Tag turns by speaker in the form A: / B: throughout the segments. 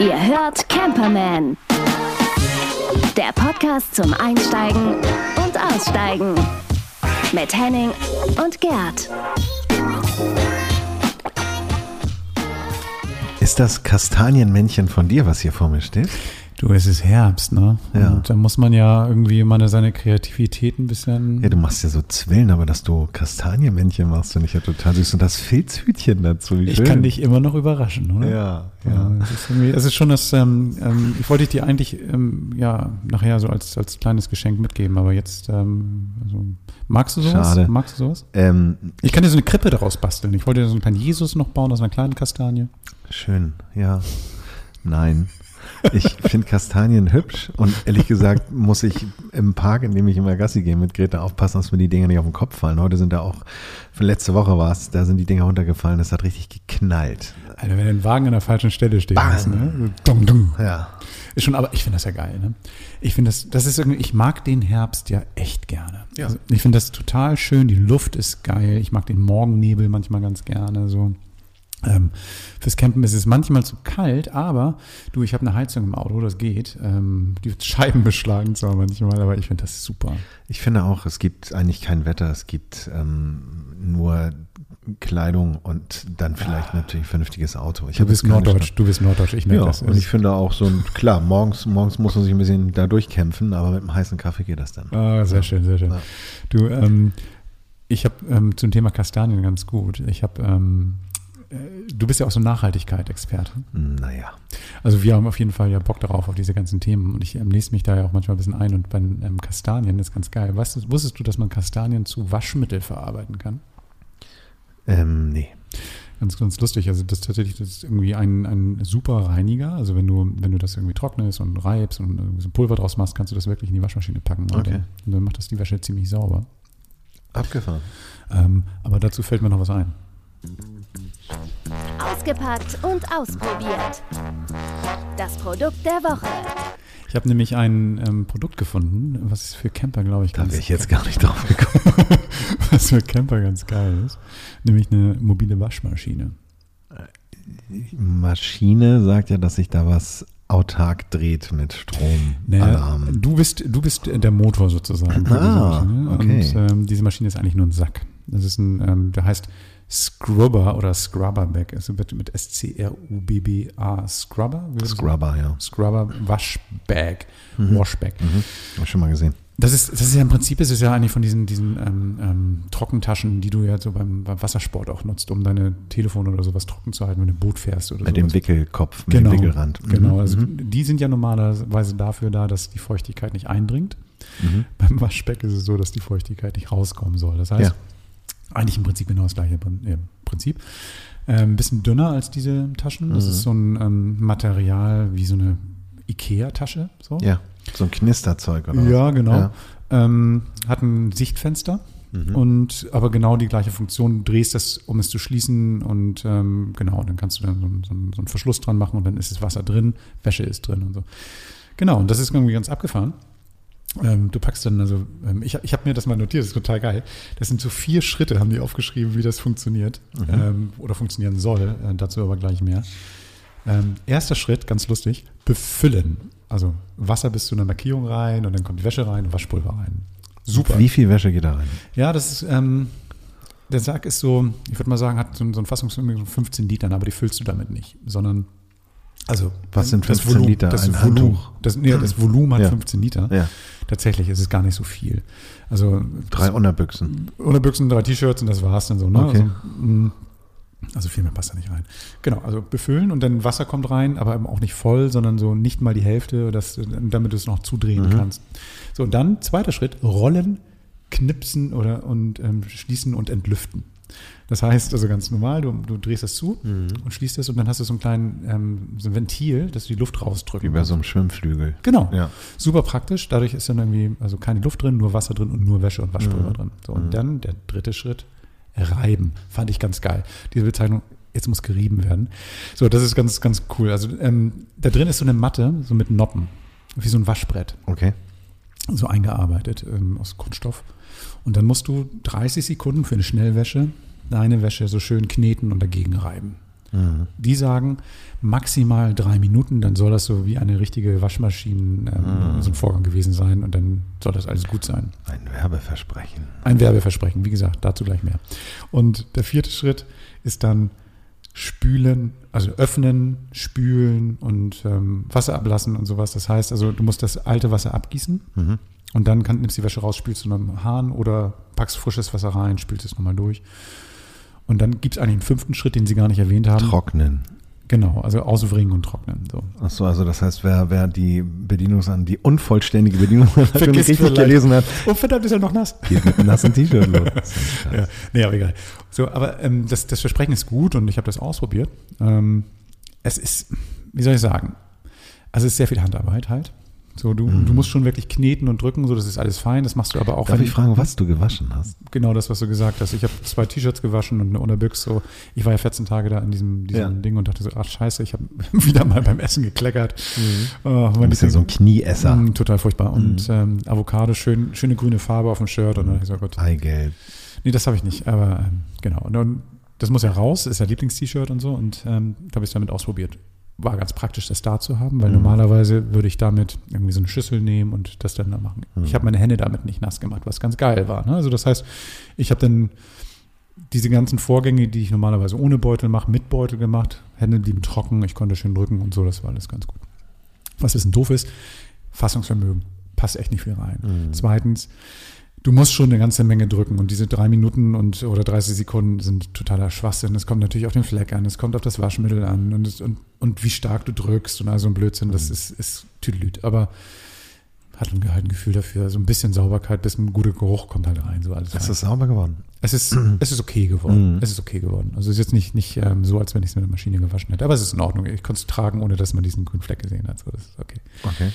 A: Ihr hört Camperman. Der Podcast zum Einsteigen und Aussteigen. Mit Henning und Gerd.
B: Ist das Kastanienmännchen von dir, was hier vor mir steht?
C: Du, es ist Herbst, ne?
B: Ja.
C: Und da muss man ja irgendwie mal seine Kreativität ein bisschen.
B: Ja, du machst ja so Zwillen, aber dass du Kastanienmännchen machst, finde ich ja total süß. Und das Filzhütchen dazu, wie
C: ich
B: schön.
C: kann dich immer noch überraschen, oder?
B: Ja,
C: Ja,
B: ja.
C: es ist, irgendwie, es ist schon das, ähm, ähm, ich wollte dir eigentlich ähm, ja nachher so als, als kleines Geschenk mitgeben, aber jetzt, ähm, also, magst du sowas?
B: Schade.
C: Magst du sowas?
B: Ähm,
C: Ich kann dir so eine Krippe daraus basteln. Ich wollte dir so einen kleinen Jesus noch bauen aus einer kleinen Kastanie.
B: schön, ja. Nein. Ich finde Kastanien hübsch und ehrlich gesagt muss ich im Park, in dem ich immer Gassi gehe mit Greta, aufpassen, dass mir die Dinger nicht auf den Kopf fallen. Heute sind da auch, für letzte Woche war es, da sind die Dinger runtergefallen, das hat richtig geknallt.
C: Alter, wenn ein Wagen an der falschen Stelle steht, ist, ne? Dum, dum.
B: Ja.
C: Ist schon, aber ich finde das ja geil, ne? Ich finde das, das ist irgendwie, ich mag den Herbst ja echt gerne.
B: Ja.
C: Also ich finde das total schön, die Luft ist geil, ich mag den Morgennebel manchmal ganz gerne, so. Ähm, fürs Campen ist es manchmal zu kalt, aber du, ich habe eine Heizung im Auto, das geht. Ähm, die Scheiben beschlagen zwar manchmal, aber ich finde das super.
B: Ich finde auch, es gibt eigentlich kein Wetter, es gibt ähm, nur Kleidung und dann vielleicht natürlich ein vernünftiges Auto. Ich
C: Du bist Norddeutsch,
B: Stadt-
C: du bist Norddeutsch, ich merke
B: Ja,
C: das.
B: und ich finde auch so ein, klar, morgens, morgens muss man sich ein bisschen da durchkämpfen, aber mit einem heißen Kaffee geht das dann.
C: Ah, sehr schön, sehr schön.
B: Ja.
C: Du, ähm, ich habe ähm, zum Thema Kastanien ganz gut. Ich habe, ähm, äh, du bist ja auch so Nachhaltigkeit-Experte.
B: Naja.
C: Also wir haben auf jeden Fall ja Bock darauf, auf diese ganzen Themen. Und ich ähm, lese mich da ja auch manchmal ein bisschen ein. Und bei ähm, Kastanien ist ganz geil. Weißt wusstest du, dass man Kastanien zu Waschmittel verarbeiten kann?
B: Ähm, nee.
C: Ganz, ganz lustig. Also das tatsächlich, das ist irgendwie ein, ein super Reiniger. Also wenn du, wenn du das irgendwie trocknest und reibst und so Pulver draus machst, kannst du das wirklich in die Waschmaschine packen. Und,
B: Okay.
C: dann, und dann macht das die Wäsche ziemlich sauber.
B: Abgefahren.
C: Ähm, aber dazu fällt mir noch was ein.
A: Ausgepackt und ausprobiert. Das Produkt der Woche.
C: Ich habe nämlich ein ähm, Produkt gefunden, was für Camper, glaube ich,
B: Da
C: ganz,
B: wäre ich jetzt gar nicht drauf gekommen.
C: was für Camper ganz geil ist. Nämlich eine mobile Waschmaschine.
B: Die Maschine sagt ja, dass sich da was autark dreht mit Strom,
C: Naja, du bist, du bist der Motor sozusagen.
B: Ah, okay.
C: Und ähm, diese Maschine ist eigentlich nur ein Sack. Das ist ein, ähm, der heißt Scrubber oder Scrubberback. Also wird mit S-C-R-U-B-B-A. Scrubber?
B: Scrubber, ja.
C: Scrubber Waschbag. Washbag.
B: Mhm. Hab ich schon mal gesehen.
C: Das ist, das ist ja im Prinzip, ist es ja eigentlich von diesen, diesen ähm, ähm, Trockentaschen, die du ja so beim, beim Wassersport auch nutzt, um deine Telefone oder sowas trocken zu halten, wenn du Boot fährst oder
B: Mit
C: sowas.
B: dem Wickelkopf, mit
C: genau,
B: dem Wickelrand. Mhm.
C: Genau, also
B: Mhm.
C: die sind ja normalerweise dafür da, dass die Feuchtigkeit nicht eindringt.
B: Mhm.
C: Beim Waschbeck ist es so, dass die Feuchtigkeit nicht rauskommen soll. Das heißt,
B: Ja.
C: Eigentlich im Prinzip genau das gleiche Prin- Prinzip. Ähm, ein bisschen dünner als diese Taschen. Das
B: Mhm.
C: ist so ein ähm, Material wie so eine Ikea-Tasche. So.
B: Ja, so ein Knisterzeug oder?
C: Ja, genau.
B: Ja.
C: Ähm, hat ein Sichtfenster
B: Mhm.
C: und aber genau die gleiche Funktion. Du drehst das, um es zu schließen und ähm, genau, dann kannst du dann so, so, so einen Verschluss dran machen und dann ist das Wasser drin, Wäsche ist drin und so. Genau, und das ist irgendwie ganz abgefahren. Ähm, du packst dann, also, ähm, ich, ich habe mir das mal notiert, das ist total geil. Das sind so vier Schritte, haben die aufgeschrieben, wie das funktioniert ähm, oder funktionieren soll. Äh, dazu aber gleich mehr. Ähm, erster Schritt, ganz lustig, befüllen. Also Wasser bis zu einer Markierung rein und dann kommt die Wäsche rein und Waschpulver rein. Super.
B: Wie viel Wäsche geht da rein?
C: Ja, das ist, ähm, der Sack ist so, ich würde mal sagen, hat so, ein- so ein Fassungsvermögen von 15 Litern, aber die füllst du damit nicht, sondern, also.
B: Was sind
C: das
B: 15 Liter?
C: Das,
B: Ein
C: Volumen,
B: Handtuch?
C: das, nee, das Volumen hat
B: Ja.
C: 15 Liter.
B: Ja,
C: Tatsächlich ist es gar nicht so viel. Also
B: drei Unterbüchsen.
C: Unterbüchsen, drei T-Shirts und das war's dann so. Ne?
B: Okay.
C: Also, mh, also viel mehr passt da nicht rein. Genau, also befüllen und dann Wasser kommt rein, aber eben auch nicht voll, sondern so nicht mal die Hälfte, dass, damit du es noch zudrehen
B: Mhm.
C: kannst. So, und dann zweiter Schritt, rollen, knipsen oder und ähm, schließen und entlüften. Das heißt also ganz normal, du, du drehst das zu
B: Mhm.
C: und schließt es und dann hast du so ein kleines ähm, so ein Ventil, dass du die Luft rausdrücken
B: Wie bei so einem Schwimmflügel.
C: Genau.
B: Ja.
C: Super praktisch. Dadurch ist dann irgendwie also keine Luft drin, nur Wasser drin und nur Wäsche und Waschpulver
B: Mhm.
C: drin. So, und dann der dritte Schritt, reiben. Fand ich ganz geil. Diese Bezeichnung, jetzt muss gerieben werden. So, das ist ganz, ganz cool. Also ähm, da drin ist so eine Matte, so mit Noppen, wie so ein Waschbrett,
B: Okay.
C: so eingearbeitet ähm, aus Kunststoff. Und dann musst du 30 Sekunden für eine Schnellwäsche deine Wäsche so schön kneten und dagegen reiben. Die sagen maximal drei Minuten, dann soll das so wie eine richtige Waschmaschine ähm, so ein Vorgang gewesen sein und dann soll das alles gut sein.
B: Ein Werbeversprechen.
C: Ein Werbeversprechen, wie gesagt, dazu gleich mehr. Und der vierte Schritt ist dann spülen, also öffnen, spülen und ähm, Wasser ablassen und sowas. Das heißt also, du musst das alte Wasser abgießen und dann kann, nimmst die Wäsche raus, spülst du noch im Hahn oder packst frisches Wasser rein, spülst es nochmal durch. Und dann gibt es eigentlich einen fünften Schritt, den sie gar nicht erwähnt haben.
B: Trocknen.
C: Genau, also auswringen und trocknen. So.
B: Achso, also das heißt, wer, wer die Bedienungsan, die unvollständige Bedienungsanleitung
C: Vergisst
B: richtig
C: vielleicht.
B: gelesen hat,
C: Oh, verdammt, ist er noch nass.
B: geht mit einem nassen T-Shirt los.
C: Ja, nee, aber egal. So, aber ähm, das, das Versprechen ist gut und ich habe das ausprobiert. Ähm, es ist, wie soll ich sagen, also es ist sehr viel Handarbeit halt. So, du, du musst schon wirklich kneten und drücken, so das ist alles fein. Das machst du aber auch.
B: Darf
C: wenn-
B: ich fragen, was du gewaschen hast?
C: Genau das, was du gesagt hast. Ich habe zwei T-Shirts gewaschen und eine Unterbüchs. So, ich war ja 14 Tage da in diesem, diesem
B: Ja.
C: Ding und dachte so, ach scheiße, ich habe wieder mal beim Essen gekleckert. Oh,
B: Du
C: mein
B: bist ja so ein Knieesser.
C: Mm, total furchtbar. Und ähm, Avocado, schön, schöne grüne Farbe auf dem Shirt. Und dann ich so, Gott,
B: Eigelb.
C: Nee, das habe ich nicht, aber ähm, genau. Und dann, das muss ja raus, ist ja Lieblings-T-Shirt und so und ähm, da habe ich es damit ausprobiert. War ganz praktisch, das da zu haben, weil normalerweise würde ich damit irgendwie so eine Schüssel nehmen und das dann da machen. Ich habe meine Hände damit nicht nass gemacht, was ganz geil war. Ne? Also das heißt, ich habe dann diese ganzen Vorgänge, die ich normalerweise ohne Beutel mache, mit Beutel gemacht. Hände blieben trocken, ich konnte schön drücken und so, das war alles ganz gut. Was ein bisschen doof ist, Fassungsvermögen. Passt echt nicht viel rein. Zweitens, du musst schon eine ganze Menge drücken und diese drei Minuten und oder 30 Sekunden sind totaler Schwachsinn. Es kommt natürlich auf den Fleck an, es kommt auf das Waschmittel an und, es, und, und wie stark du drückst und all so ein Blödsinn, das ist, ist Tüdelüt. Aber hat ein, halt ein Gefühl dafür, so ein bisschen Sauberkeit, bis ein guter Geruch kommt halt rein, so alles
B: Es
C: rein.
B: ist sauber geworden.
C: Es ist, es ist okay geworden.
B: Mhm.
C: Es ist okay geworden. Also es ist jetzt nicht, nicht ähm, so, als wenn ich es mit der Maschine gewaschen hätte. Aber es ist in Ordnung. Ich konnte es tragen, ohne dass man diesen grünen Fleck gesehen hat. So, das ist okay.
B: Okay.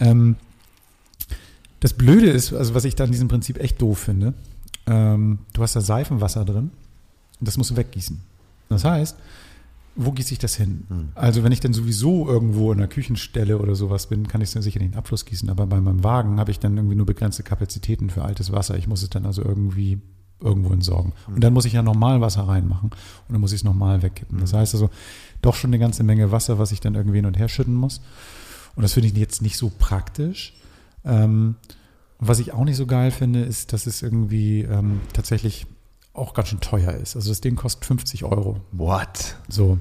C: Ähm, das Blöde ist, also was ich da in diesem Prinzip echt doof finde, ähm, du hast da Seifenwasser drin und das musst du weggießen. Das heißt, wo gieße ich das hin? Also wenn ich dann sowieso irgendwo in der Küchenstelle oder sowas bin, kann ich es dann sicher in den Abfluss gießen. Aber bei meinem Wagen habe ich dann irgendwie nur begrenzte Kapazitäten für altes Wasser. Ich muss es dann also irgendwie irgendwo entsorgen. Und dann muss ich ja normal Wasser reinmachen und dann muss ich es nochmal wegkippen. Das heißt also doch schon eine ganze Menge Wasser, was ich dann irgendwie hin und her schütten muss. Und das finde ich jetzt nicht so praktisch. Ähm, was ich auch nicht so geil finde, ist, dass es irgendwie ähm, tatsächlich auch ganz schön teuer ist. Also das Ding kostet 50 Euro.
B: What?
C: So.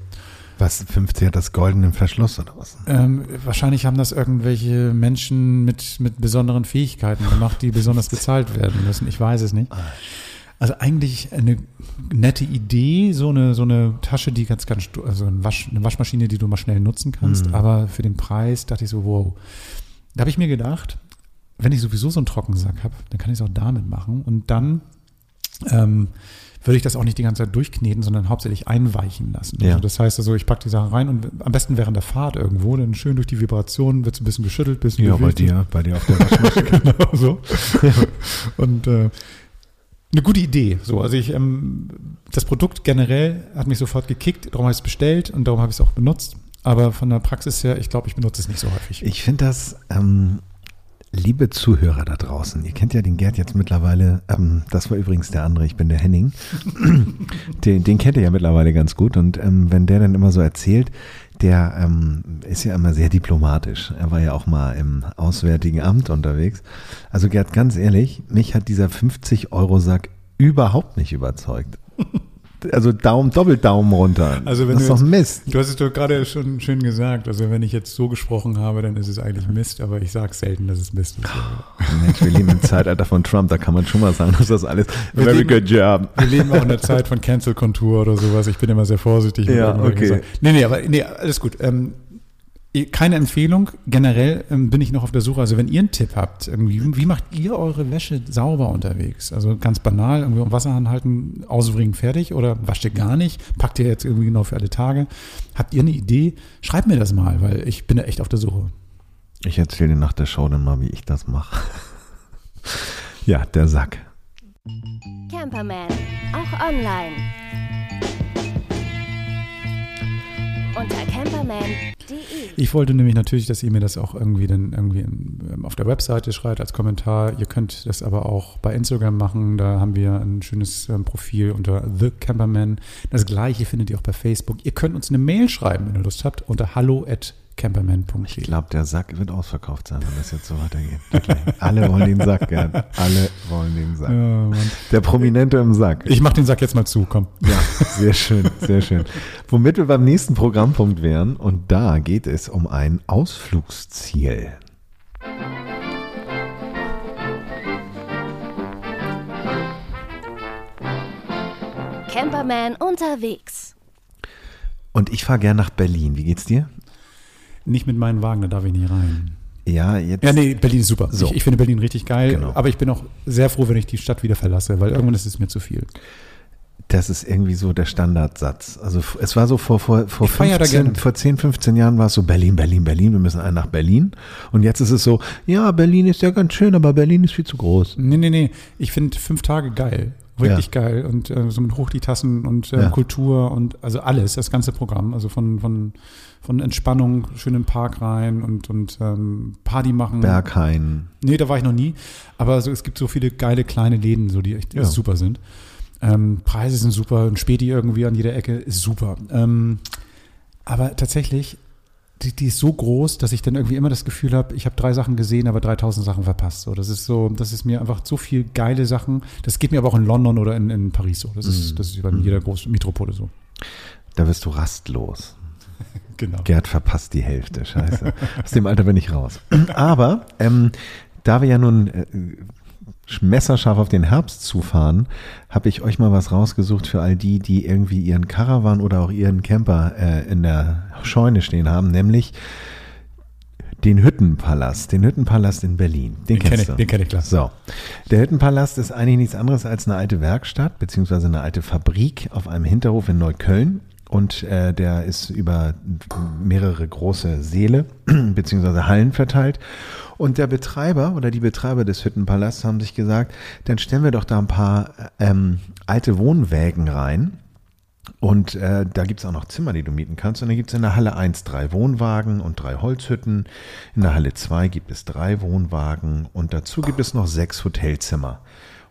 B: Was, 50 hat das goldenen Verschluss oder was?
C: Ähm, wahrscheinlich haben das irgendwelche Menschen mit, mit besonderen Fähigkeiten gemacht, die besonders bezahlt werden müssen. Ich weiß es nicht. Also eigentlich eine nette Idee, so eine, so eine Tasche, die ganz, ganz, also eine, Wasch, eine Waschmaschine, die du mal schnell nutzen kannst. Aber für den Preis dachte ich so, wow. Da habe ich mir gedacht, wenn ich sowieso so einen Trockensack habe, dann kann ich es auch damit machen. Und dann ähm, würde ich das auch nicht die ganze Zeit durchkneten, sondern hauptsächlich einweichen lassen.
B: Ja.
C: Also das heißt also, ich packe die Sachen rein und am besten während der Fahrt irgendwo, dann schön durch die Vibration wird es ein bisschen geschüttelt, ein bisschen
B: Ja, bei
C: bewegt.
B: dir, bei dir auf der Waschmaschine.
C: genau so. Und äh, eine gute Idee. So, also ich, ähm, das Produkt generell hat mich sofort gekickt, darum habe ich es bestellt und darum habe ich es auch benutzt. Aber von der Praxis her, ich glaube, ich benutze es nicht so häufig.
B: Ich finde das, ähm, liebe Zuhörer da draußen, ihr kennt ja den Gerd jetzt mittlerweile, ähm, das war übrigens der andere, ich bin der Henning, den, den kennt ihr ja mittlerweile ganz gut und ähm, wenn der dann immer so erzählt, der ähm, ist ja immer sehr diplomatisch. Er war ja auch mal im Auswärtigen Amt unterwegs. Also Gerd, ganz ehrlich, mich hat dieser 50-Euro-Sack überhaupt nicht überzeugt. Also Daumen, Doppeldaumen runter.
C: Also wenn
B: das ist
C: du
B: doch
C: jetzt-
B: Mist.
C: Du hast es doch gerade schon schön gesagt. Also wenn ich jetzt so gesprochen habe, dann ist es eigentlich Mist, aber ich sage selten, dass es Mist ist.
B: Mensch, wir leben im Zeitalter von Trump, da kann man schon mal sagen, dass das alles
C: Wir
B: very
C: leben-
B: good job.
C: Wir leben auch in der Zeit von Cancel-Kontur oder sowas. Ich bin immer sehr vorsichtig.
B: Ja, okay.
C: Sachen. Nee, nee, aber nee, alles gut. Ähm, keine Empfehlung. Generell ähm, bin ich noch auf der Suche. Also wenn ihr einen Tipp habt, irgendwie, wie macht ihr eure Wäsche sauber unterwegs? Also ganz banal, irgendwie um Wasser anhalten, ausbringen, fertig oder wascht ihr gar nicht? Packt ihr jetzt irgendwie genau für alle Tage? Habt ihr eine Idee? Schreibt mir das mal, weil ich bin da echt auf der Suche.
B: Ich erzähle dir nach der Show dann mal, wie ich das mache. Ja, der Sack.
A: Camperman, auch online. Unter camperman.de.
C: Ich wollte nämlich natürlich, dass ihr mir das auch irgendwie dann irgendwie ähm, auf der Webseite schreibt als Kommentar. Ihr könnt das aber auch bei Instagram machen. Da haben wir ein schönes ähm, Profil unter The Camperman. Das gleiche findet ihr auch bei Facebook. Ihr könnt uns eine Mail schreiben, wenn ihr Lust habt, unter hallo at camperman.de.
B: Ich glaube, der Sack wird ausverkauft sein, wenn das jetzt so weitergeht. Alle wollen den Sack, Gerd. Alle wollen den Sack.
C: Ja.
B: Der Prominente im Sack.
C: Ich mach den Sack jetzt mal zu, komm.
B: Ja, sehr schön, sehr schön. Womit wir beim nächsten Programmpunkt wären, und da geht es um ein Ausflugsziel.
A: Camperman unterwegs.
B: Und ich fahre gern nach Berlin. Wie geht's dir?
C: Nicht mit meinem Wagen, da darf ich nicht rein.
B: Ja, jetzt.
C: Ja, nee, Berlin ist super.
B: So.
C: Ich, ich finde Berlin richtig geil,
B: Genau.
C: aber ich bin auch sehr froh, wenn ich die Stadt wieder verlasse, weil irgendwann ist es mir zu viel.
B: Das ist irgendwie so der Standardsatz. Also es war so vor, vor, vor,
C: Ich feier da
B: 15,
C: gerne.
B: vor 10, 15 Jahren war es so Berlin, Berlin, Berlin, wir müssen alle nach Berlin. Und jetzt ist es so, ja, Berlin ist ja ganz schön, aber Berlin ist viel zu groß.
C: Nee, nee, nee. Ich finde fünf Tage geil. Wirklich geil. Und äh, so mit hoch die Tassen und äh,
B: Ja.
C: Kultur und also alles, das ganze Programm. Also von, von, von Entspannung, schön in den Park rein und, und ähm, Party machen.
B: Berghain.
C: Nee, da war ich noch nie. Aber so, es gibt so viele geile kleine Läden, so die echt
B: Ja.
C: super sind. Ähm, Preise sind super, ein Späti irgendwie an jeder Ecke ist super. Ähm, aber tatsächlich, die, die ist so groß, dass ich dann irgendwie immer das Gefühl habe, ich habe drei Sachen gesehen, aber 3000 Sachen verpasst. So, das ist so, das ist mir einfach so viel geile Sachen. Das geht mir aber auch in London oder in, in Paris so. Das ist, das ist bei jeder großen Metropole so.
B: Da wirst du rastlos.
C: Genau.
B: Gerd verpasst die Hälfte. Scheiße. Aus dem Alter bin ich raus. Aber ähm, da wir ja nun äh, messerscharf auf den Herbst zufahren, habe ich euch mal was rausgesucht für all die, die irgendwie ihren Caravan oder auch ihren Camper äh, in der Scheune stehen haben, nämlich den Hüttenpalast, den Hüttenpalast in Berlin. Den,
C: Den kenne
B: kennst
C: ich,
B: du.
C: den kenn ich klar.
B: So, der Hüttenpalast ist eigentlich nichts anderes als eine alte Werkstatt beziehungsweise eine alte Fabrik auf einem Hinterhof in Neukölln. Und äh, der ist über mehrere große Säle beziehungsweise Hallen verteilt. Und der Betreiber oder die Betreiber des Hüttenpalasts haben sich gesagt, dann stellen wir doch da ein paar ähm, alte Wohnwägen rein. Und äh, da gibt's auch noch Zimmer, die du mieten kannst. Und dann gibt's in der Halle 1 drei Wohnwagen und drei Holzhütten. In der Halle 2 gibt es drei Wohnwagen und dazu gibt es noch sechs Hotelzimmer.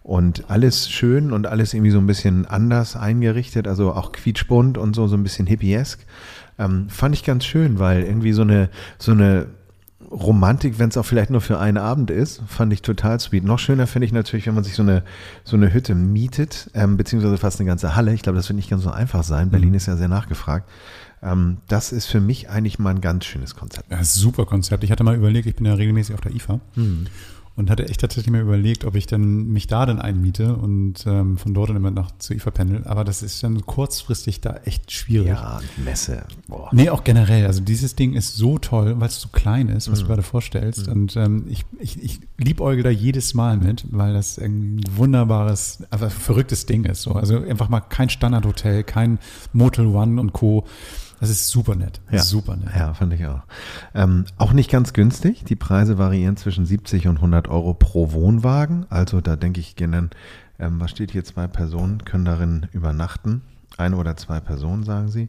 B: Und alles schön und alles irgendwie so ein bisschen anders eingerichtet, also auch quietschbunt und so, so ein bisschen hippiesk. Ähm, fand ich ganz schön, weil irgendwie so eine, so eine Romantik, wenn es auch vielleicht nur für einen Abend ist, fand ich total sweet. Noch schöner finde ich natürlich, wenn man sich so eine, so eine Hütte mietet, ähm, beziehungsweise fast eine ganze Halle. Ich glaube, das wird nicht ganz so einfach sein. Berlin ist ja sehr nachgefragt. Ähm, das ist für mich eigentlich mal ein ganz schönes Konzept.
C: Ja, super Konzept. Ich hatte mal überlegt, ich bin ja regelmäßig auf der IFA
B: Hm.
C: Und hatte echt tatsächlich mal überlegt, ob ich dann mich da dann einmiete und ähm, von dort dann immer nach zur IFA pendel. Aber das ist dann kurzfristig da echt schwierig.
B: Ja, Messe. Boah.
C: Nee, auch generell. Also dieses Ding ist so toll, weil es so klein ist,
B: Mhm.
C: was du gerade vorstellst. Und ähm, ich, ich, ich liebäugel da jedes Mal mit, weil das ein wunderbares, einfach verrücktes Ding ist. So. Also einfach mal kein Standardhotel, kein Motel One und Co. Das ist super nett.
B: Ja.
C: Super nett.
B: Ja, fand ich auch. Ähm, auch nicht ganz günstig. Die Preise variieren zwischen 70 und 100 Euro pro Wohnwagen. Also da denke ich, gehen dann, ähm, was steht hier, zwei Personen können darin übernachten. Eine oder zwei Personen, sagen sie.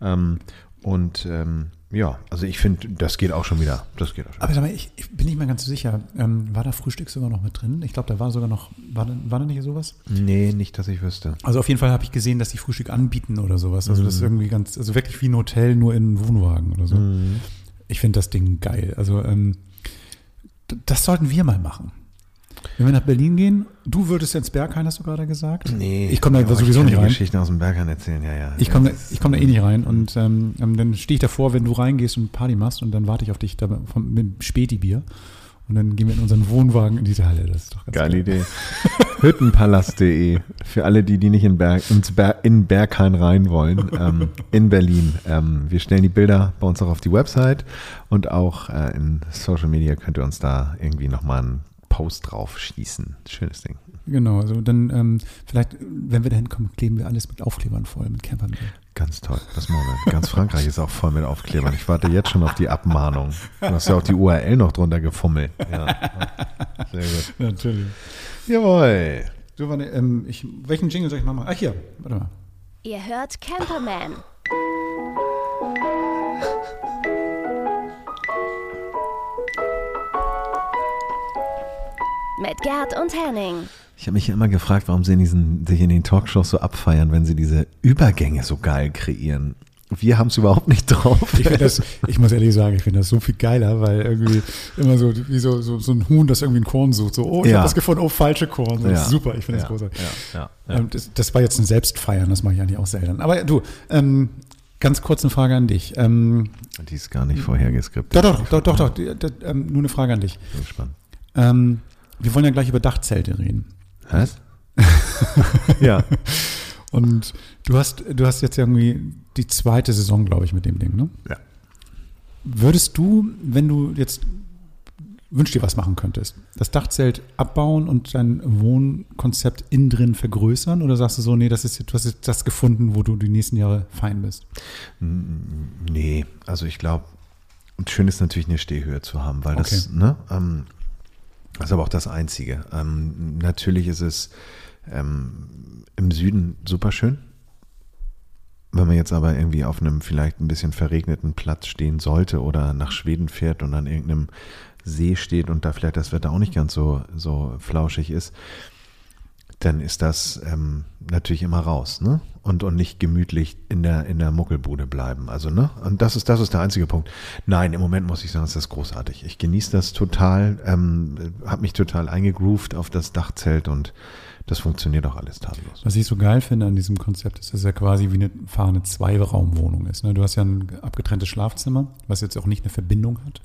B: Ähm, und ähm, ja, also ich finde, das geht auch schon wieder. Das geht auch schon.
C: Aber sag mal, ich, ich bin nicht mehr ganz so sicher. Ähm, war da Frühstück sogar noch mit drin? Ich glaube, da war sogar noch, war, da- war da nicht sowas?
B: Nee, nicht, dass ich wüsste.
C: Also auf jeden Fall habe ich gesehen, dass die Frühstück anbieten oder sowas. Also das ist irgendwie ganz, also wirklich wie ein Hotel, nur in einem Wohnwagen oder so. Ich finde das Ding geil. Also ähm, das sollten wir mal machen. Wenn wir nach Berlin gehen, du würdest ins Berghain, hast du gerade gesagt? Ich komme da
B: Ja,
C: sowieso
B: ich kann
C: nicht
B: die
C: rein.
B: Geschichten aus dem Berghain erzählen, ja, ja.
C: Ich komme da, ich komm da eh nicht rein und ähm, ähm, dann stehe ich davor, wenn du reingehst und Party machst und dann warte ich auf dich da vom, mit dem Späti-Bier und dann gehen wir in unseren Wohnwagen in diese Halle. Das ist doch ganz
B: Geile
C: geil.
B: Idee. Hüttenpalast.de für alle, die, die nicht in, Berg, ins Ber, in Berghain rein wollen, ähm, in Berlin. Ähm, wir stellen die Bilder bei uns auch auf die Website und auch äh, in Social Media könnt ihr uns da irgendwie nochmal einen Post drauf schießen. Schönes Ding.
C: Genau, also dann ähm, vielleicht, wenn wir da hinkommen, kleben wir alles mit Aufklebern voll, mit Campermehl.
B: Ganz toll. Das machen wir. Ganz Frankreich ist auch voll mit Aufklebern. Ich warte jetzt schon auf die Abmahnung. Du hast ja auch die URL noch drunter gefummelt. Ja. Sehr gut.
C: Natürlich.
B: Jawohl.
C: Du, warte, ähm, ich, welchen Jingle soll ich mal machen? Ach hier, warte mal.
A: Ihr hört Camperman. Mit Gerd und Henning.
B: Ich habe mich ja immer gefragt, warum sie in diesen, sich in den Talkshows so abfeiern, wenn sie diese Übergänge so geil kreieren. Wir haben es überhaupt nicht drauf.
C: Ich, das, ich muss ehrlich sagen, ich finde das so viel geiler, weil irgendwie immer so wie so, so, so ein Huhn, das irgendwie ein Korn sucht. So, oh, ich
B: Ja.
C: habe das gefunden, oh, falsche Korn. Das
B: Ja.
C: ist super, ich finde das
B: Ja,
C: großartig.
B: ja, ja, ja.
C: Ähm, das, das war jetzt ein Selbstfeiern, das mache ich eigentlich auch selten. Aber du, ähm, ganz kurz eine Frage an dich. Ähm,
B: Die ist gar nicht vorhergeskriptet.
C: doch, doch, doch, doch, doch, die- die- ähm, nur eine Frage an dich.
B: Bin gespannt.
C: Ähm, wir wollen ja gleich über Dachzelte reden.
B: Was? ja.
C: Und du hast, du hast jetzt irgendwie die zweite Saison, glaube ich, mit dem Ding, ne?
B: Ja.
C: Würdest du, wenn du jetzt wünsch dir was machen könntest, das Dachzelt abbauen und dein Wohnkonzept innen drin vergrößern? Oder sagst du so, nee, das ist, du hast jetzt das gefunden, wo du die nächsten Jahre fein bist?
B: Nee, also ich glaube, schön ist natürlich eine Stehhöhe zu haben, weil das,
C: Okay.
B: ne, ähm, das ist aber auch das Einzige. Ähm, natürlich ist es ähm, im Süden super schön. Wenn man jetzt aber irgendwie auf einem vielleicht ein bisschen verregneten Platz stehen sollte oder nach Schweden fährt und an irgendeinem See steht und da vielleicht das Wetter auch nicht ganz so, so flauschig ist, dann ist das ähm, natürlich immer raus, ne? Und, und nicht gemütlich in der, in der Muckelbude bleiben. Also, ne? Und das ist, das ist der einzige Punkt. Nein, im Moment muss ich sagen, ist das großartig. Ich genieße das total, ähm, habe mich total eingegroovt auf das Dachzelt und das funktioniert auch alles tadellos.
C: Was ich so geil finde an diesem Konzept ist, dass es ja quasi wie eine fahrende Zweiraumwohnung ist. Ne? Du hast ja ein abgetrenntes Schlafzimmer, was jetzt auch nicht eine Verbindung hat.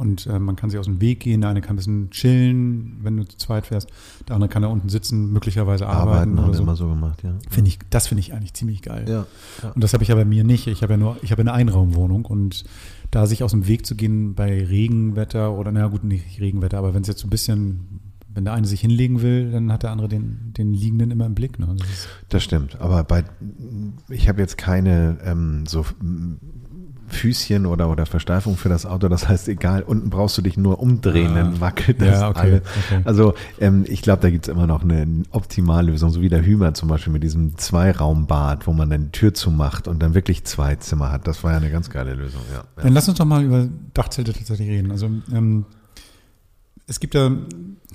C: Und äh, man kann sich aus dem Weg gehen. Der eine kann ein bisschen chillen, wenn du zu zweit fährst. Der andere kann da unten sitzen, möglicherweise arbeiten,
B: Arbeiten haben
C: oder
B: wir
C: so.
B: immer so gemacht, ja.
C: Finde ich, das finde ich eigentlich ziemlich geil.
B: Ja, ja.
C: Und das habe ich ja bei mir nicht. Ich habe ja nur, ich habe eine Einraumwohnung und da sich aus dem Weg zu gehen bei Regenwetter oder na gut, nicht Regenwetter, aber wenn es jetzt so ein bisschen, wenn der eine sich hinlegen will, dann hat der andere den, den Liegenden immer im Blick. Ne? Das
B: Das stimmt, aber bei ich habe jetzt keine ähm, so Füßchen oder, oder Versteifung für das Auto. Das heißt, egal, unten brauchst du dich nur umdrehen,
C: Ah.
B: dann wackelt das
C: Ja, okay,
B: alles.
C: okay.
B: Also ähm, ich glaube, da gibt es immer noch eine Optimallösung, so wie der Hümer zum Beispiel mit diesem Zweiraumbad, wo man dann die Tür zumacht und dann wirklich zwei Zimmer hat. Das war ja eine ganz geile Lösung, ja. ja.
C: Dann lass uns doch mal über Dachzelte tatsächlich reden. Also ähm, es gibt ja,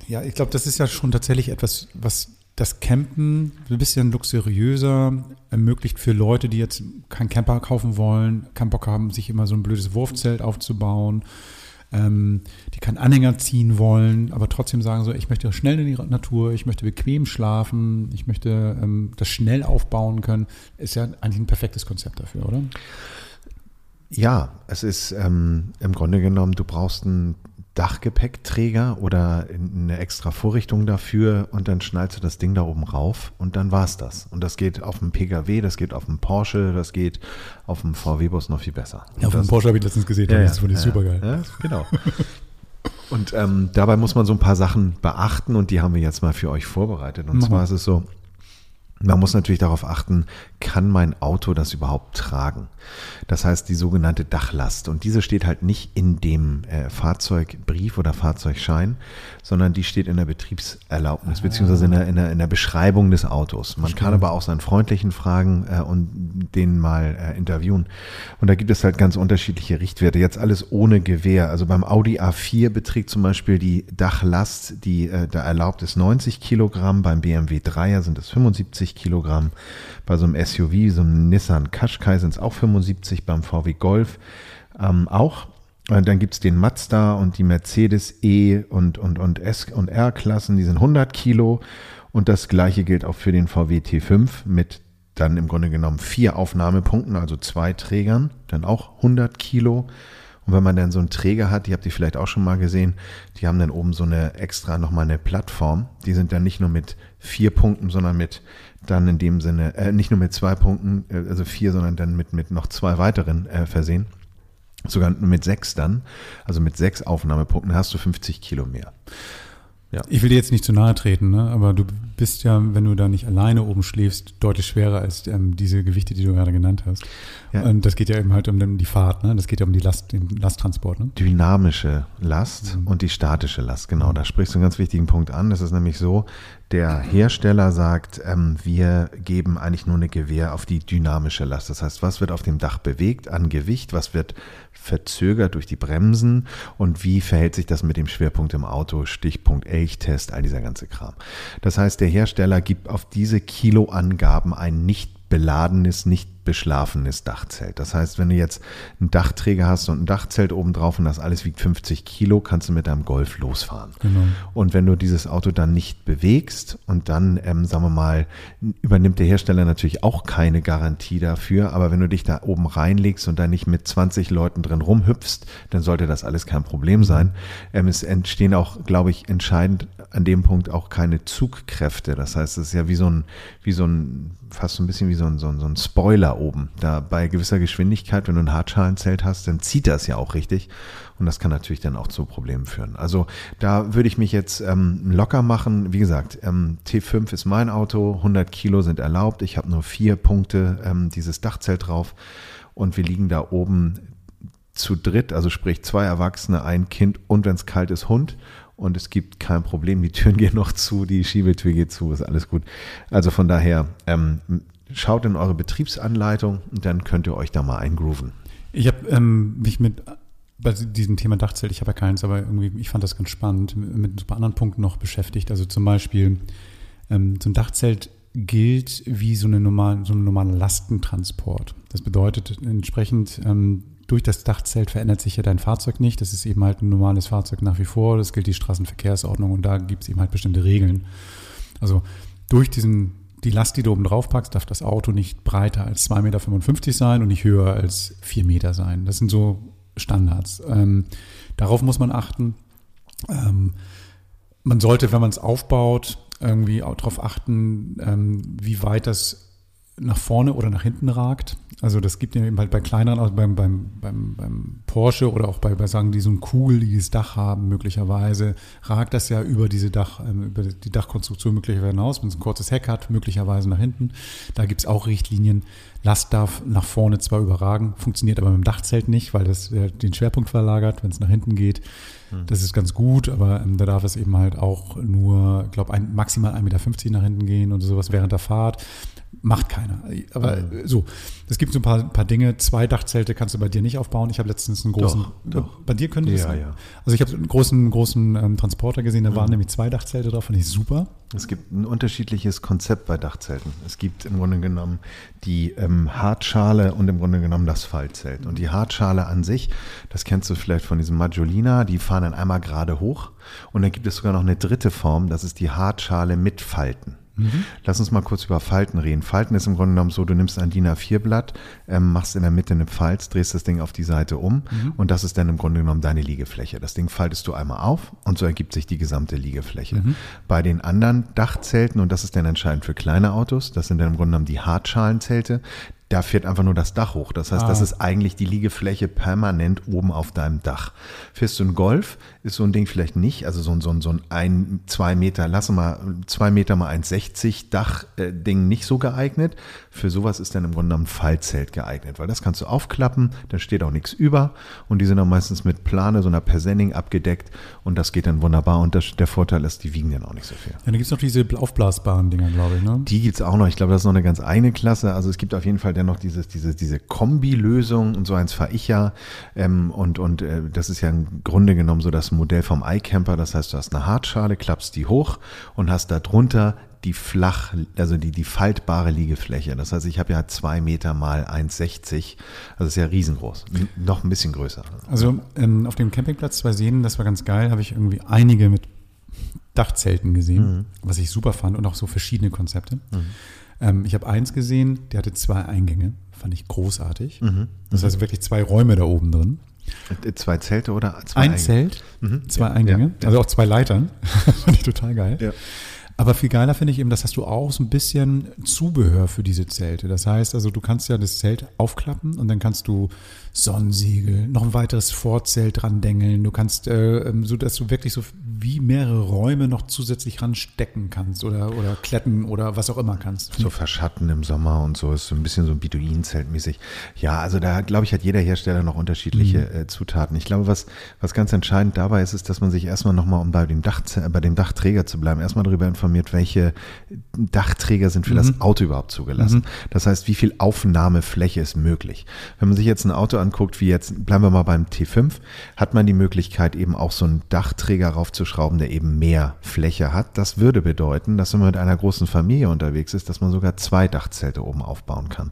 C: ja, ich glaube, das ist ja schon tatsächlich etwas, was das Campen ein bisschen luxuriöser ermöglicht für Leute, die jetzt keinen Camper kaufen wollen, keinen Bock haben, sich immer so ein blödes Wurfzelt aufzubauen, ähm, die keinen Anhänger ziehen wollen, aber trotzdem sagen so, ich möchte schnell in die Natur, ich möchte bequem schlafen, ich möchte ähm, das schnell aufbauen können. Ist ja eigentlich ein perfektes Konzept dafür, oder?
B: Ja, es ist ähm, im Grunde genommen, du brauchst einen Dachgepäckträger oder eine extra Vorrichtung dafür und dann schnallst du das Ding da oben rauf und dann war's das. Und das geht auf dem Pkw, das geht auf dem Porsche, das geht auf dem VW-Bus noch viel besser.
C: Ja, auf dem Porsche habe ich letztens gesehen,
B: ja, ja,
C: das fand ich
B: ja,
C: super geil.
B: Ja, genau. Und ähm, dabei muss man so ein paar Sachen beachten und die haben wir jetzt mal für euch vorbereitet. Und
C: Mach
B: zwar
C: mal.
B: ist es so, man muss natürlich darauf achten, kann mein Auto das überhaupt tragen? Das heißt, die sogenannte Dachlast. Und diese steht halt nicht in dem äh, Fahrzeugbrief oder Fahrzeugschein, sondern die steht in der Betriebserlaubnis, beziehungsweise in der, in, der, in der Beschreibung des Autos. Man kann aber auch seinen Freundlichen fragen äh, und den mal äh, interviewen. Und da gibt es halt ganz unterschiedliche Richtwerte. Jetzt alles ohne Gewehr. Also beim Audi A4 beträgt zum Beispiel die Dachlast, die äh, da erlaubt ist, 90 Kilogramm. Beim BMW 3er sind es 75 Kilogramm. Bei so einem SUV, so einem Nissan Qashqai sind es auch 75, beim VW Golf ähm, auch. Äh, Dann gibt's den Mazda und die Mercedes E und, und, und S und R-Klassen, die sind 100 Kilo. Und das gleiche gilt auch für den VW T5 mit dann im Grunde genommen vier Aufnahmepunkten, also zwei Trägern, dann auch 100 Kilo. Und wenn man dann so einen Träger hat, die habt ihr vielleicht auch schon mal gesehen, die haben dann oben so eine extra nochmal eine Plattform. Die sind dann nicht nur mit vier Punkten, sondern mit dann in dem Sinne, äh, nicht nur mit zwei Punkten, äh, also vier, sondern dann mit, mit noch zwei weiteren äh, versehen. Sogar mit sechs dann, also mit sechs Aufnahmepunkten hast du 50 Kilo mehr.
C: Ich will dir jetzt nicht zu nahe treten, ne? aber du bist ja, wenn du da nicht alleine oben schläfst, deutlich schwerer als ähm, diese Gewichte, die du gerade genannt hast.
B: Ja.
C: Und das geht ja eben halt um die Fahrt, ne? das geht ja um die Last, den Lasttransport. Ne?
B: dynamische Last und die statische Last. Genau, da sprichst du einen ganz wichtigen Punkt an. Das ist nämlich so, der Hersteller sagt, ähm, wir geben eigentlich nur eine Gewähr auf die dynamische Last. Das heißt, was wird auf dem Dach bewegt an Gewicht, was wird verzögert durch die Bremsen und wie verhält sich das mit dem Schwerpunkt im Auto, Stichpunkt Elchtest, all dieser ganze Kram. Das heißt, der Hersteller gibt auf diese Kiloangaben ein nicht beladenes, nicht beschlafenes Dachzelt. Das heißt, wenn du jetzt einen Dachträger hast und ein Dachzelt oben drauf und das alles wiegt 50 Kilo, kannst du mit deinem Golf losfahren. Genau. Und wenn du dieses Auto dann nicht bewegst und dann, ähm, sagen wir mal, übernimmt der Hersteller natürlich auch keine Garantie dafür, aber wenn du dich da oben reinlegst und da nicht mit 20 Leuten drin rumhüpfst, dann sollte das alles kein Problem sein. Ähm, es entstehen auch, glaube ich, entscheidend an dem Punkt auch keine Zugkräfte. Das heißt, es ist ja wie so ein, wie so ein, fast so ein bisschen wie so ein, so ein, so ein Spoiler oben. Da bei gewisser Geschwindigkeit, wenn du ein Hartschalenzelt hast, dann zieht das ja auch richtig. Und das kann natürlich dann auch zu Problemen führen. Also da würde ich mich jetzt ähm, locker machen. Wie gesagt, ähm, T5 ist mein Auto, 100 Kilo sind erlaubt. Ich habe nur vier Punkte ähm, dieses Dachzelt drauf. Und wir liegen da oben zu dritt, also sprich zwei Erwachsene, ein Kind und wenn es kalt ist, Hund und es gibt kein Problem. Die Türen gehen noch zu, die Schiebetür geht zu, ist alles gut. Also von daher, ähm, schaut in eure Betriebsanleitung und dann könnt ihr euch da mal eingrooven.
C: Ich habe ähm, mich mit bei diesem Thema Dachzelt, ich habe ja keins, aber irgendwie, ich fand das ganz spannend, mit ein paar anderen Punkten noch beschäftigt. Also zum Beispiel, ähm, so ein Dachzelt gilt wie so, eine normale, so ein normaler Lastentransport. Das bedeutet entsprechend, ähm, durch das Dachzelt verändert sich ja dein Fahrzeug nicht. Das ist eben halt ein normales Fahrzeug nach wie vor. Das gilt die Straßenverkehrsordnung und da gibt es eben halt bestimmte Regeln. Also durch diesen die Last, die du oben drauf packst, darf das Auto nicht breiter als 2,55 Meter sein und nicht höher als 4 Meter sein. Das sind so Standards. Ähm, darauf muss man achten. Ähm, man sollte, wenn man es aufbaut, irgendwie auch darauf achten, ähm, wie weit das nach vorne oder nach hinten ragt. Also das gibt ja eben halt bei kleineren, also beim, beim, beim, beim Porsche oder auch bei, bei Sagen, die so ein kugeliges Dach haben, möglicherweise, ragt das ja über diese Dach, ähm, über die Dachkonstruktion möglicherweise hinaus, wenn es ein kurzes Heck hat, möglicherweise nach hinten. Da gibt es auch Richtlinien. Last darf nach vorne zwar überragen, funktioniert aber mit dem Dachzelt nicht, weil das den Schwerpunkt verlagert, wenn es nach hinten geht. Hm. Das ist ganz gut, aber ähm, da darf es eben halt auch nur, ich glaube, maximal 1,50 Meter nach hinten gehen und sowas während der Fahrt macht keiner. Aber mhm. so, es gibt so ein paar, paar Dinge. Zwei Dachzelte kannst du bei dir nicht aufbauen. Ich habe letztens einen großen.
B: Doch, doch.
C: Bei dir können die
B: ja, ja.
C: Also ich habe einen großen, großen ähm, Transporter gesehen, da mhm. waren nämlich zwei Dachzelte drauf, fand ich super.
B: Es gibt ein unterschiedliches Konzept bei Dachzelten. Es gibt im Grunde genommen die ähm, Hartschale und im Grunde genommen das Fallzelt. Und die Hartschale an sich, das kennst du vielleicht von diesem Maggiolina, die fahren dann einmal gerade hoch. Und dann gibt es sogar noch eine dritte Form, das ist die Hartschale mit Falten. Mhm. Lass uns mal kurz über Falten reden. Falten ist im Grunde genommen so, du nimmst ein DIN A4-Blatt, ähm, machst in der Mitte eine Falz, drehst das Ding auf die Seite um mhm. und das ist dann im Grunde genommen deine Liegefläche. Das Ding faltest du einmal auf und so ergibt sich die gesamte Liegefläche. Mhm. Bei den anderen Dachzelten, und das ist dann entscheidend für kleine Autos, das sind dann im Grunde genommen die Hartschalenzelte, da fährt einfach nur das Dach hoch. Das heißt, ah. das ist eigentlich die Liegefläche permanent oben auf deinem Dach. Fährst du ein Golf, ist so ein Ding vielleicht nicht, also so ein, so ein, so ein, ein zwei Meter, lass mal, zwei Meter mal 1,60 Dach-Ding äh, nicht so geeignet. Für sowas ist dann im Grunde genommen ein Fallzelt geeignet, weil das kannst du aufklappen, da steht auch nichts über und die sind dann meistens mit Plane, so einer Persenning abgedeckt und das geht dann wunderbar und das, der Vorteil ist, die wiegen dann auch nicht so viel. Ja,
C: dann gibt es noch diese aufblasbaren Dinger, glaube ich, ne?
B: Die gibt es auch noch. Ich glaube, das ist noch eine ganz eigene Klasse. Also es gibt auf jeden Fall dennoch dieses, diese, diese Kombi-Lösung und so eins fahre ich ja. Ähm, und und äh, das ist ja im Grunde genommen so das Modell vom iCamper. Das heißt, du hast eine Hartschale, klappst die hoch und hast da drunter die flach, also die, die faltbare Liegefläche. Das heißt, ich habe ja zwei Meter mal 1,60. Also ist ja riesengroß. Noch ein bisschen größer.
C: Also ähm, auf dem Campingplatz zwei Seen, das war ganz geil, habe ich irgendwie einige mit Dachzelten gesehen, mhm. was ich super fand und auch so verschiedene Konzepte. Mhm. Ähm, ich habe eins gesehen, der hatte zwei Eingänge, fand ich großartig. Mhm. Das heißt wirklich zwei Räume da oben drin.
B: Äh, zwei Zelte oder
C: zwei Ein Eingänge? Zelt, mhm. zwei ja, Eingänge, ja, also auch zwei Leitern. fand ich total geil. Ja. Aber viel geiler finde ich eben, das hast du auch so ein bisschen Zubehör für diese Zelte. Das heißt also, du kannst ja das Zelt aufklappen und dann kannst du Sonnensiegel, noch ein weiteres Vorzelt dran dengeln. Du kannst, äh, ähm, so dass du wirklich so wie mehrere Räume noch zusätzlich ranstecken kannst oder, oder kletten oder was auch immer kannst.
B: So verschatten im Sommer und so ist so ein bisschen so ein Beduinenzelt mäßig. Ja, also da glaube ich, hat jeder Hersteller noch unterschiedliche mhm. äh, Zutaten. Ich glaube, was, was ganz entscheidend dabei ist, ist, dass man sich erstmal nochmal, um bei dem, Dach, bei dem Dachträger zu bleiben, erstmal darüber informiert, informiert, welche Dachträger sind für
C: Mhm.
B: das Auto überhaupt zugelassen. Das heißt, wie viel Aufnahmefläche ist möglich. Wenn man sich jetzt ein Auto anguckt, wie jetzt, bleiben wir mal beim T5, hat man die Möglichkeit, eben auch so einen Dachträger raufzuschrauben, der eben mehr Fläche hat. Das würde bedeuten, dass wenn man mit einer großen Familie unterwegs ist, dass man sogar zwei Dachzelte oben aufbauen kann.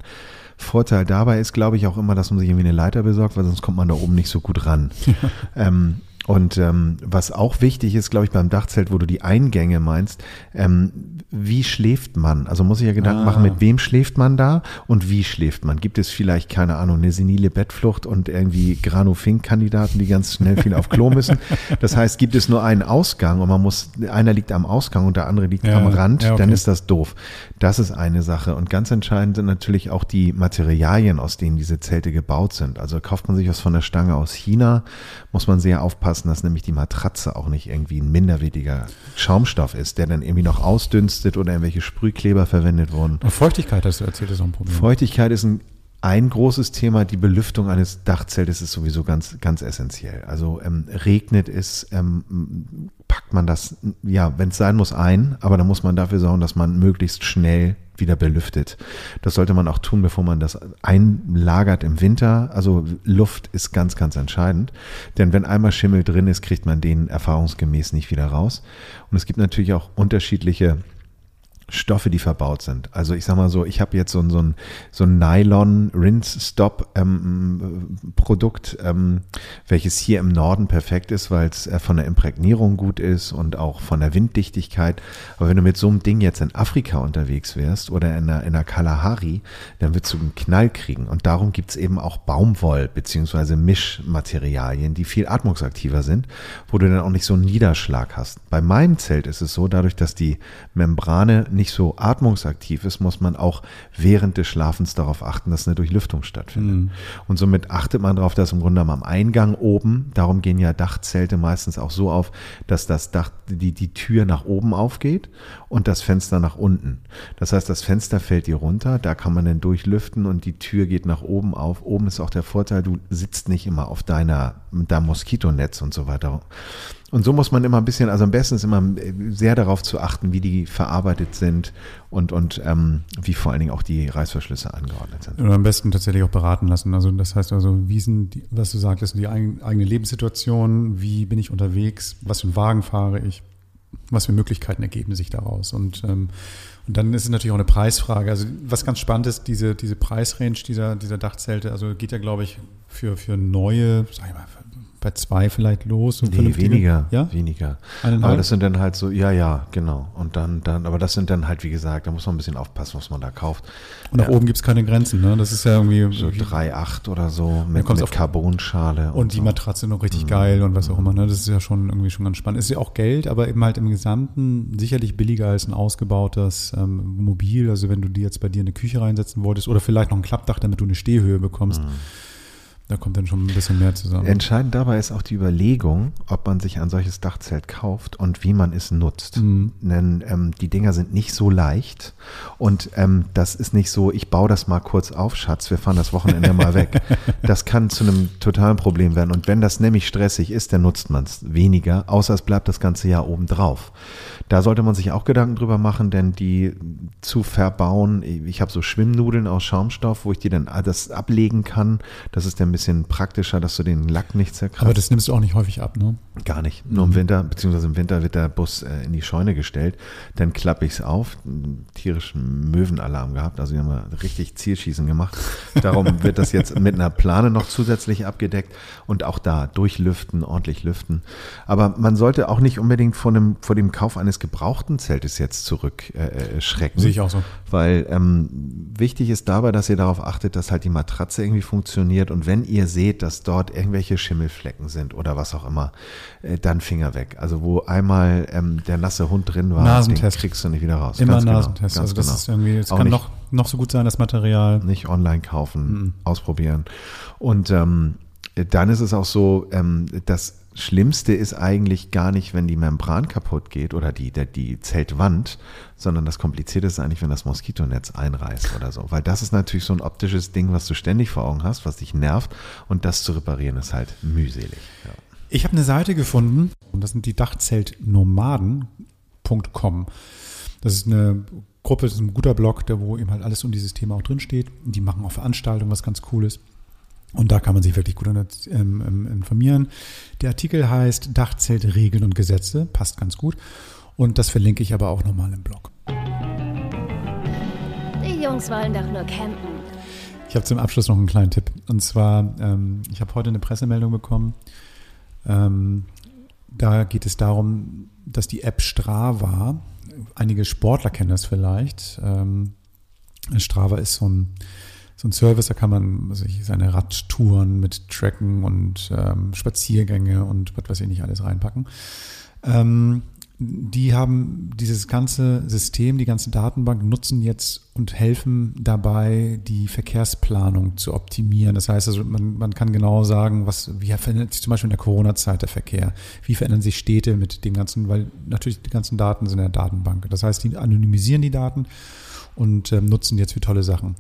B: Vorteil dabei ist, glaube ich, auch immer, dass man sich irgendwie eine Leiter besorgt, weil sonst kommt man da oben nicht so gut ran. ähm, und ähm, was auch wichtig ist, glaube ich, beim Dachzelt, wo du die Eingänge meinst, ähm, wie schläft man? Also muss ich ja Gedanken
C: Ah.
B: machen, mit wem schläft man da und wie schläft man? Gibt es vielleicht, keine Ahnung, eine senile Bettflucht und irgendwie Granu-Fink-Kandidaten, die ganz schnell viel auf Klo müssen? Das heißt, gibt es nur einen Ausgang und man muss, einer liegt am Ausgang und der andere liegt
C: Ja,
B: am Rand,
C: ja, okay.
B: dann ist das doof. Das ist eine Sache. Und ganz entscheidend sind natürlich auch die Materialien, aus denen diese Zelte gebaut sind. Also kauft man sich was von der Stange aus China, muss man sehr aufpassen, dass nämlich die Matratze auch nicht irgendwie ein minderwertiger Schaumstoff ist, der dann irgendwie noch ausdünstet oder irgendwelche Sprühkleber verwendet wurden.
C: Und Feuchtigkeit, hast du erzählt, ist auch ein Problem.
B: Feuchtigkeit ist ein, ein großes Thema. Die Belüftung eines Dachzeltes ist sowieso ganz, ganz essentiell. Also ähm, regnet es, ähm, packt man das, ja, wenn es sein muss, ein, aber dann muss man dafür sorgen, dass man möglichst schnell wieder belüftet. Das sollte man auch tun, bevor man das einlagert im Winter. Also Luft ist ganz, ganz entscheidend. Denn wenn einmal Schimmel drin ist, kriegt man den erfahrungsgemäß nicht wieder raus. Und es gibt natürlich auch unterschiedliche Stoffe, die verbaut sind. Also ich sag mal so, ich habe jetzt so ein, so ein, so ein Nylon Rinse Stop ähm, Produkt, ähm, welches hier im Norden perfekt ist, weil es äh, von der Imprägnierung gut ist und auch von der Winddichtigkeit. Aber wenn du mit so einem Ding jetzt in Afrika unterwegs wärst oder in der, in der Kalahari, dann würdest du einen Knall kriegen. Und darum gibt's eben auch Baumwoll beziehungsweise Mischmaterialien, die viel atmungsaktiver sind, wo du dann auch nicht so einen Niederschlag hast. Bei meinem Zelt ist es so, dadurch, dass die Membrane nicht so atmungsaktiv ist, muss man auch während des Schlafens darauf achten, dass eine Durchlüftung stattfindet. Und somit achtet man darauf, dass im Grunde am Eingang oben, darum gehen ja Dachzelte meistens auch so auf, dass das Dach, die, die Tür nach oben aufgeht und das Fenster nach unten. Das heißt, das Fenster fällt dir runter, da kann man dann durchlüften und die Tür geht nach oben auf. Oben ist auch der Vorteil, du sitzt nicht immer auf deiner, mit deinem Moskitonetz und so weiter. Und so muss man immer ein bisschen, also am besten ist immer sehr darauf zu achten, wie die verarbeitet sind und, und ähm, wie vor allen Dingen auch die Reißverschlüsse angeordnet sind.
C: Oder am besten tatsächlich auch beraten lassen. Also das heißt also, wie sind, die, was du sagtest, die eigen- eigene Lebenssituation, wie bin ich unterwegs, was für einen Wagen fahre ich, was für Möglichkeiten ergeben sich daraus. Und, ähm, und dann ist es natürlich auch eine Preisfrage. Also was ganz spannend ist, diese, diese Preisrange dieser, dieser Dachzelte, also geht ja, glaube ich, für, für neue, sag ich mal, bei zwei vielleicht los. so
B: Nee, weniger,
C: Ja?
B: weniger.
C: Eineinhalb?
B: Aber das sind dann halt so, ja, ja, genau. Und dann, dann, aber das sind dann halt, wie gesagt, da muss man ein bisschen aufpassen, was man da kauft.
C: Und nach
B: Ja.
C: oben gibt es keine Grenzen. Ne? Das ist ja irgendwie
B: So 3,8 oder so mit, mit
C: auf-
B: Carbonschale.
C: Und die
B: so.
C: Matratze noch richtig geil und was auch immer. Ne? Das ist ja schon irgendwie schon ganz spannend. Ist ja auch Geld, aber eben halt im Gesamten sicherlich billiger als ein ausgebautes ähm, Mobil. Also wenn du dir jetzt bei dir eine Küche reinsetzen wolltest oder vielleicht noch ein Klappdach, damit du eine Stehhöhe bekommst, da kommt dann schon ein bisschen mehr zusammen.
B: Entscheidend dabei ist auch die Überlegung, ob man sich ein solches Dachzelt kauft und wie man es nutzt. Denn ähm, die Dinger sind nicht so leicht und ähm, das ist nicht so, ich baue das mal kurz auf, Schatz, wir fahren das Wochenende mal weg. Das kann zu einem totalen Problem werden. Und wenn das nämlich stressig ist, dann nutzt man es weniger, außer es bleibt das ganze Jahr oben drauf. Da sollte man sich auch Gedanken drüber machen, denn die zu verbauen, ich habe so Schwimmnudeln aus Schaumstoff, wo ich die dann das ablegen kann. Das ist dann ein bisschen praktischer, dass du den Lack nicht zerkratzt.
C: aber das nimmst du auch nicht häufig ab, ne?
B: Gar nicht. Nur im Winter, beziehungsweise im Winter wird der Bus äh, in die Scheune gestellt. Dann klappe ich es auf, tierischen Möwenalarm gehabt. Also die haben wir richtig Zielschießen gemacht. Darum wird das jetzt mit einer Plane noch zusätzlich abgedeckt und auch da durchlüften, ordentlich lüften. Aber man sollte auch nicht unbedingt vor dem, vor dem Kauf eines gebrauchten Zeltes jetzt zurückschrecken. Äh, schrecken.
C: Sehe ich auch so.
B: Weil ähm, wichtig ist dabei, dass ihr darauf achtet, dass halt die Matratze irgendwie funktioniert und wenn ihr seht, dass dort irgendwelche Schimmelflecken sind oder was auch immer, äh, dann Finger weg. Also wo einmal ähm, der nasse Hund drin war,
C: Nasentest.
B: den kriegst du nicht wieder raus.
C: Immer
B: Ganz genau,
C: Nasentest.
B: ganz
C: also das
B: genau.
C: ist irgendwie, es
B: Auch
C: kann
B: nicht-
C: noch, noch so gut sein, das Material.
B: nicht online kaufen,
C: Mhm.
B: ausprobieren. Und ähm, dann ist es auch so, ähm, das Schlimmste ist eigentlich gar nicht, wenn die Membran kaputt geht oder die, der, die Zeltwand, sondern das Komplizierte ist eigentlich, wenn das Moskitonetz einreißt oder so. Weil das ist natürlich so ein optisches Ding, was du ständig vor Augen hast, was dich nervt. Und das zu reparieren ist halt mühselig. Ja.
C: Ich habe eine Seite gefunden und das sind die Dachzelt-Nomaden. camperman.com. Das ist eine Gruppe, das ist ein guter Blog, der wo eben halt alles um dieses Thema auch drin steht. Die machen auch Veranstaltungen, was ganz cool ist. Und da kann man sich wirklich gut ähm, ähm, informieren. Der Artikel heißt Dachzelt, Regeln und Gesetze, passt ganz gut. Und das verlinke ich aber auch nochmal im Blog.
A: Die Jungs wollen doch nur campen.
C: Ich habe zum Abschluss noch einen kleinen Tipp. Und zwar, ähm, ich habe heute eine Pressemeldung bekommen. Da geht es darum, dass die App Strava, einige Sportler kennen das vielleicht. Strava ist so ein so ein Service, da kann man also seine Radtouren mit Tracken und ähm, Spaziergänge und was weiß ich nicht alles reinpacken. Ähm, die haben dieses ganze System, die ganze Datenbank nutzen jetzt und helfen dabei, die Verkehrsplanung zu optimieren. Das heißt also, man, man kann genau sagen, was, wie verändert sich zum Beispiel in der Corona-Zeit der Verkehr? Wie verändern sich Städte mit dem ganzen, weil natürlich die ganzen Daten sind in der Datenbank. Das heißt, die anonymisieren die Daten und ähm, nutzen jetzt für tolle Sachen.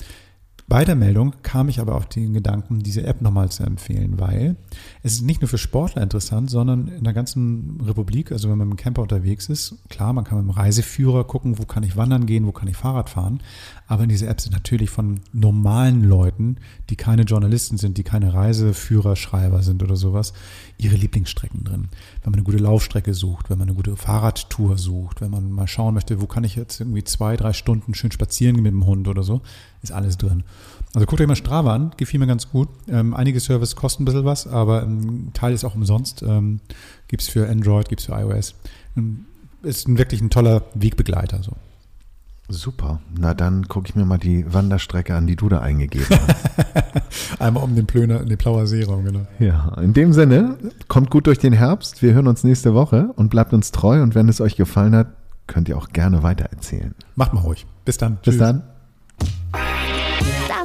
C: Bei der Meldung kam ich aber auf den Gedanken, diese App nochmal zu empfehlen, weil es ist nicht nur für Sportler interessant, sondern in der ganzen Republik, also wenn man mit dem Camper unterwegs ist, klar, man kann mit dem Reiseführer gucken, wo kann ich wandern gehen, wo kann ich Fahrrad fahren, aber in dieser App sind natürlich von normalen Leuten, die keine Journalisten sind, die keine Reiseführerschreiber sind oder sowas, ihre Lieblingsstrecken drin. Wenn man eine gute Laufstrecke sucht, wenn man eine gute Fahrradtour sucht, wenn man mal schauen möchte, wo kann ich jetzt irgendwie zwei, drei Stunden schön spazieren mit dem Hund oder so, ist alles drin. Also guckt euch mal Strava an, gefiel mir ganz gut. Ähm, einige Services kosten ein bisschen was, aber ein Teil ist auch umsonst. Ähm, gibt es für Android, gibt es für iOS. Ähm, ist ein, wirklich ein toller Wegbegleiter. So.
B: Super. Na dann gucke ich mir mal die Wanderstrecke an, die du da eingegeben hast.
C: Einmal um den Plöner, den Plauer See rum, genau.
B: Ja, in dem Sinne, kommt gut durch den Herbst. Wir hören uns nächste Woche und bleibt uns treu. Und wenn es euch gefallen hat, könnt ihr auch gerne weitererzählen.
C: Macht mal ruhig. Bis dann.
B: Bis Tschüss. dann.